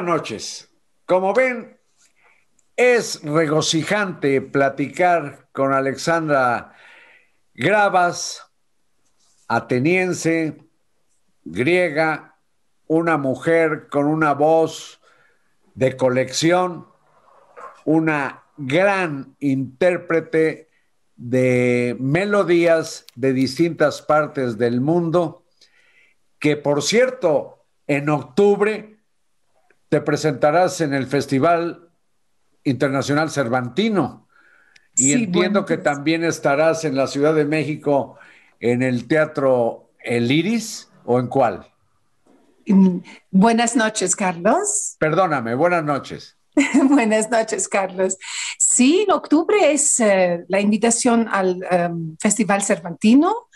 Noches. Como ven, es regocijante platicar con Alexandra Gravas, ateniense, griega, una mujer con una voz de colección, una gran intérprete de melodías de distintas partes del mundo, que por cierto, en octubre te presentarás en el Festival Internacional Cervantino. Y entiendo que también estarás en la Ciudad de México en el Teatro El Iris o en cuál? Buenas noches, Carlos. Perdóname, buenas noches. buenas noches, Carlos. Sí, en octubre es eh, la invitación al em, Festival Cervantino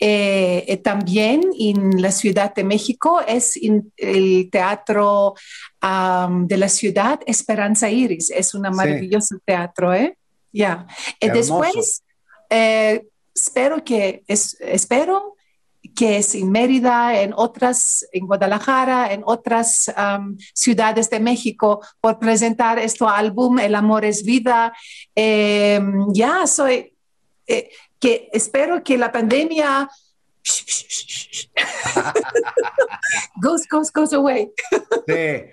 eh, eh, también en la Ciudad de México es el teatro de la ciudad Esperanza Iris. Es un maravilloso teatro, ¿eh? Ya. Y después, eh, espero que, es, espero que es en Mérida, en otras, en Guadalajara, en otras ciudades de México, por presentar este álbum, El amor es vida. Em, ya soy, que espero que la pandemia goes, goes, goes away. sí.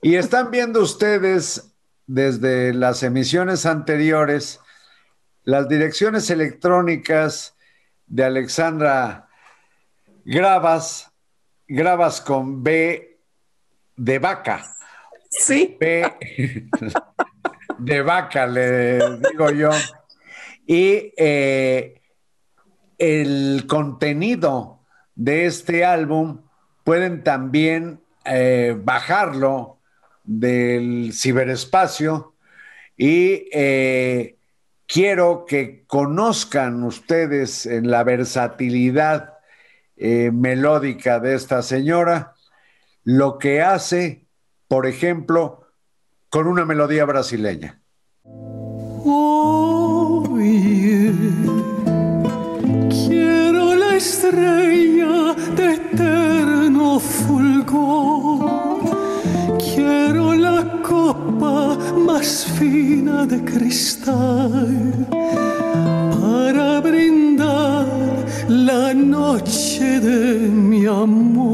Y están viendo ustedes desde las emisiones anteriores las direcciones electrónicas de Alexandra Gravas, Gravas con B de vaca. Sí. B de vaca, le digo yo. Y eh, el contenido de este álbum pueden también eh, bajarlo del ciberespacio y eh, quiero que conozcan ustedes en la versatilidad melódica de esta señora lo que hace, por ejemplo, con una melodía brasileña. Quiero la estrella de eterno fulgor. Quiero la copa más fina de cristal para brindar la noche de mi amor.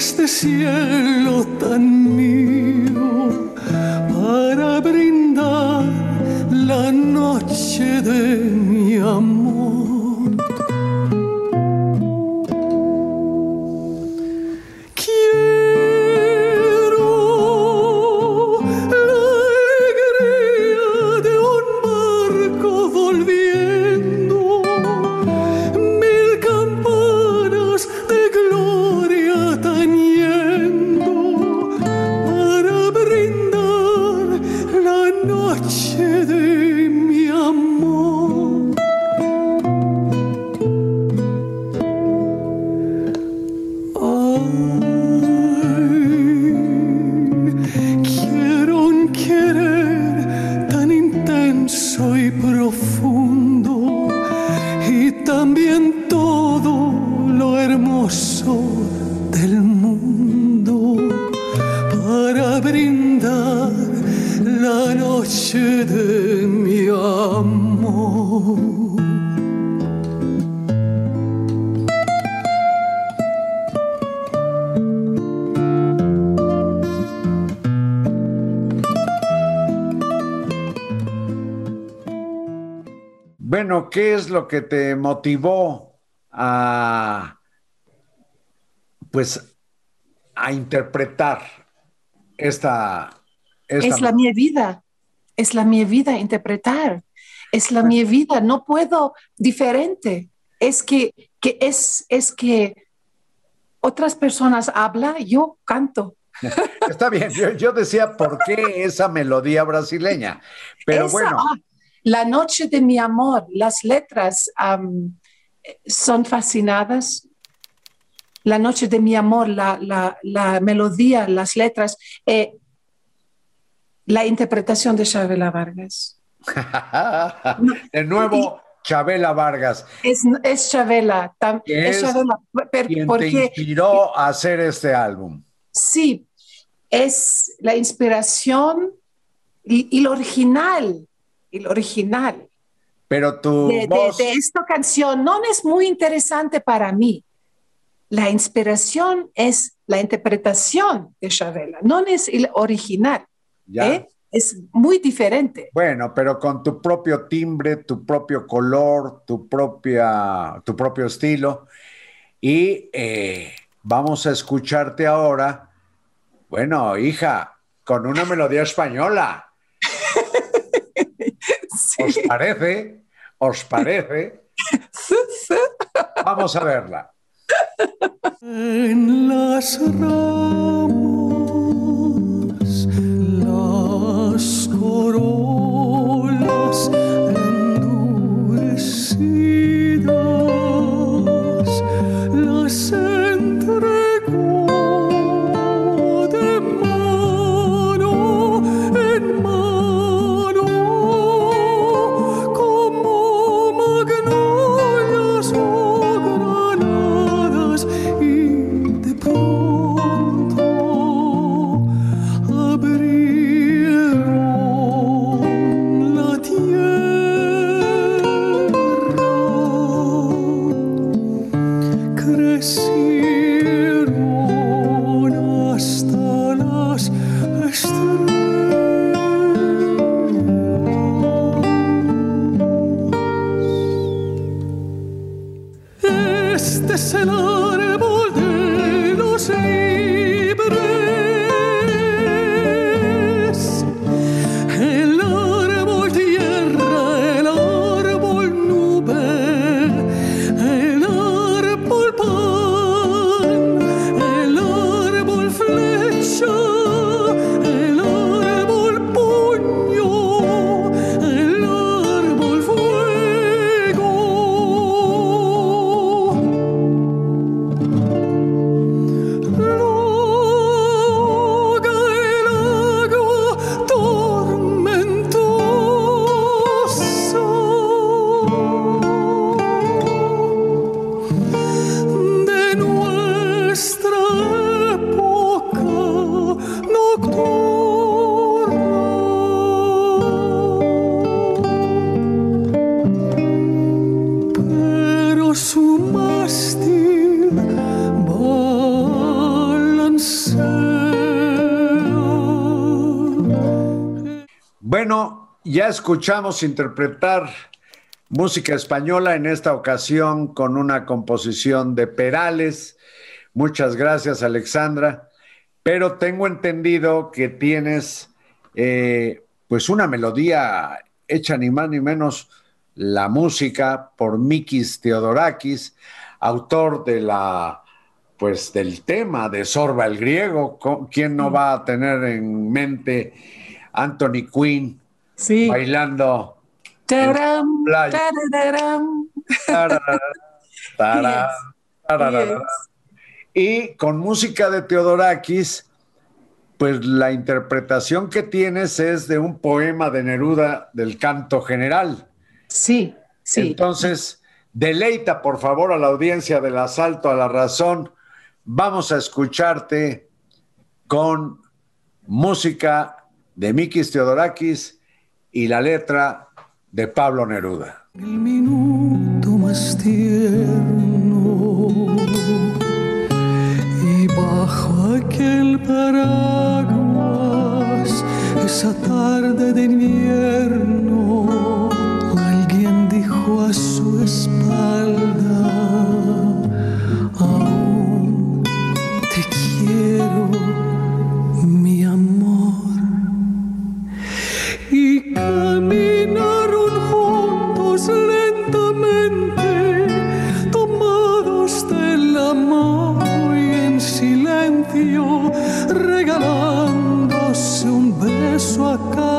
Este cielo tan mío ¿qué es lo que te motivó a, pues, a interpretar esta, Es la mi vida, es la mi vida interpretar, es la mi vida, no puedo diferente. Es que, que es, es que otras personas hablan, yo canto. Está bien, yo, decía, ¿por qué esa melodía brasileña? Pero bueno. Ah, la noche de mi amor, las letras son fascinadas. La noche de mi amor, la, la, la melodía, las letras, eh, la interpretación de Chabela Vargas. de nuevo, Chabela Vargas. Es, es Chabela. Es, Chabela quien porque, te inspiró a hacer este álbum. Sí, es la inspiración y, y lo original, lo original. Pero tu de, voz... de, de, esta canción no es muy interesante para mí. La inspiración es la interpretación de Chabela, no es el original. Ya. ¿eh? Es muy diferente. Bueno, pero con tu propio timbre, tu propio color, tu, propia, tu propio estilo. Y eh, vamos a escucharte ahora, bueno, hija, con una melodía española. ¿Os parece? ¿Os parece? Vamos a verla. En las ramas, las corolas ya escuchamos interpretar música española en esta ocasión con una composición de Perales. Muchas gracias, Alexandra. Pero tengo entendido que tienes eh, pues una melodía hecha ni más ni menos la música por Mikis Theodorakis, autor de la pues del tema de Sorba el griego. ¿Quién no va a tener en mente Anthony Quinn Sí. bailando? Taram, tarararam. Y con música de Teodorakis, pues la interpretación que tienes es de un poema de Neruda del canto general. Sí, sí. Entonces, deleita por favor a la audiencia del asalto a la razón. Vamos a escucharte con música de Mikis Theodorakis y la letra de Pablo Neruda. El minuto más tierno y bajo aquel paraguas esa tarde de invierno alguien dijo a su espalda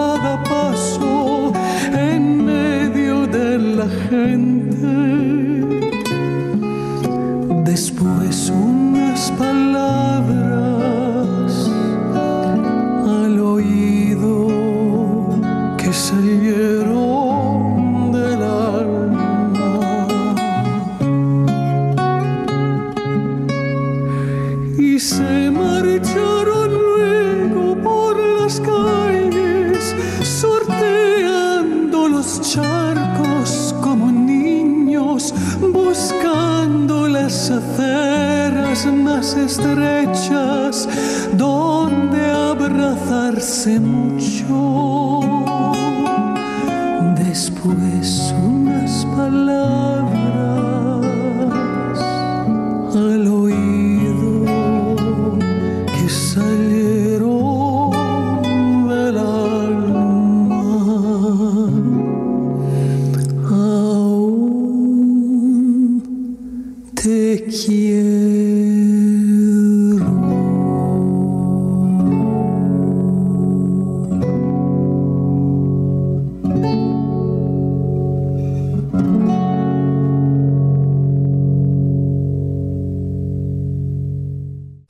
cada paso en medio de la gente. después unas palabras al oído que salieron del alma y se marcharon estrechas donde abrazarse mucho. Después unas palabras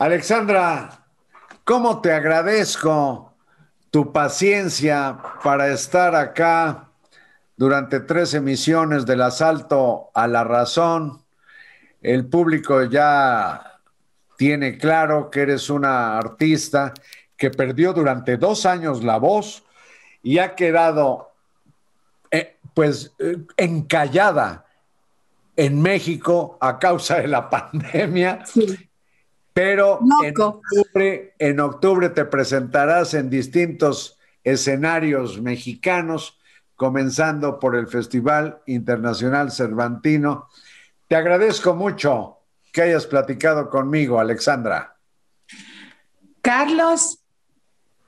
Alexandra, ¿cómo te agradezco tu paciencia para estar acá durante tres emisiones del asalto a la razón? El público ya tiene claro que eres una artista que perdió durante dos años la voz y ha quedado eh, pues eh, encallada en México a causa de la pandemia. Sí. Pero en Loco. octubre, en octubre te presentarás en distintos escenarios mexicanos, comenzando por el Festival Internacional Cervantino. Te agradezco mucho que hayas platicado conmigo, Alexandra. Carlos,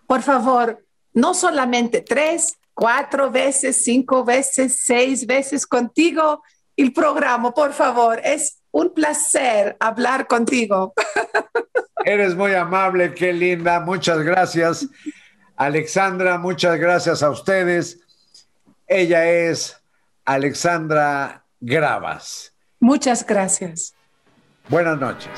por favor, no solamente tres, cuatro veces, cinco veces, seis veces contigo el programa, por favor. Es un placer hablar contigo. Eres muy amable, qué linda, muchas gracias. Alexandra, muchas gracias a ustedes. Ella es Alexandra Gravas. Muchas gracias. Buenas noches.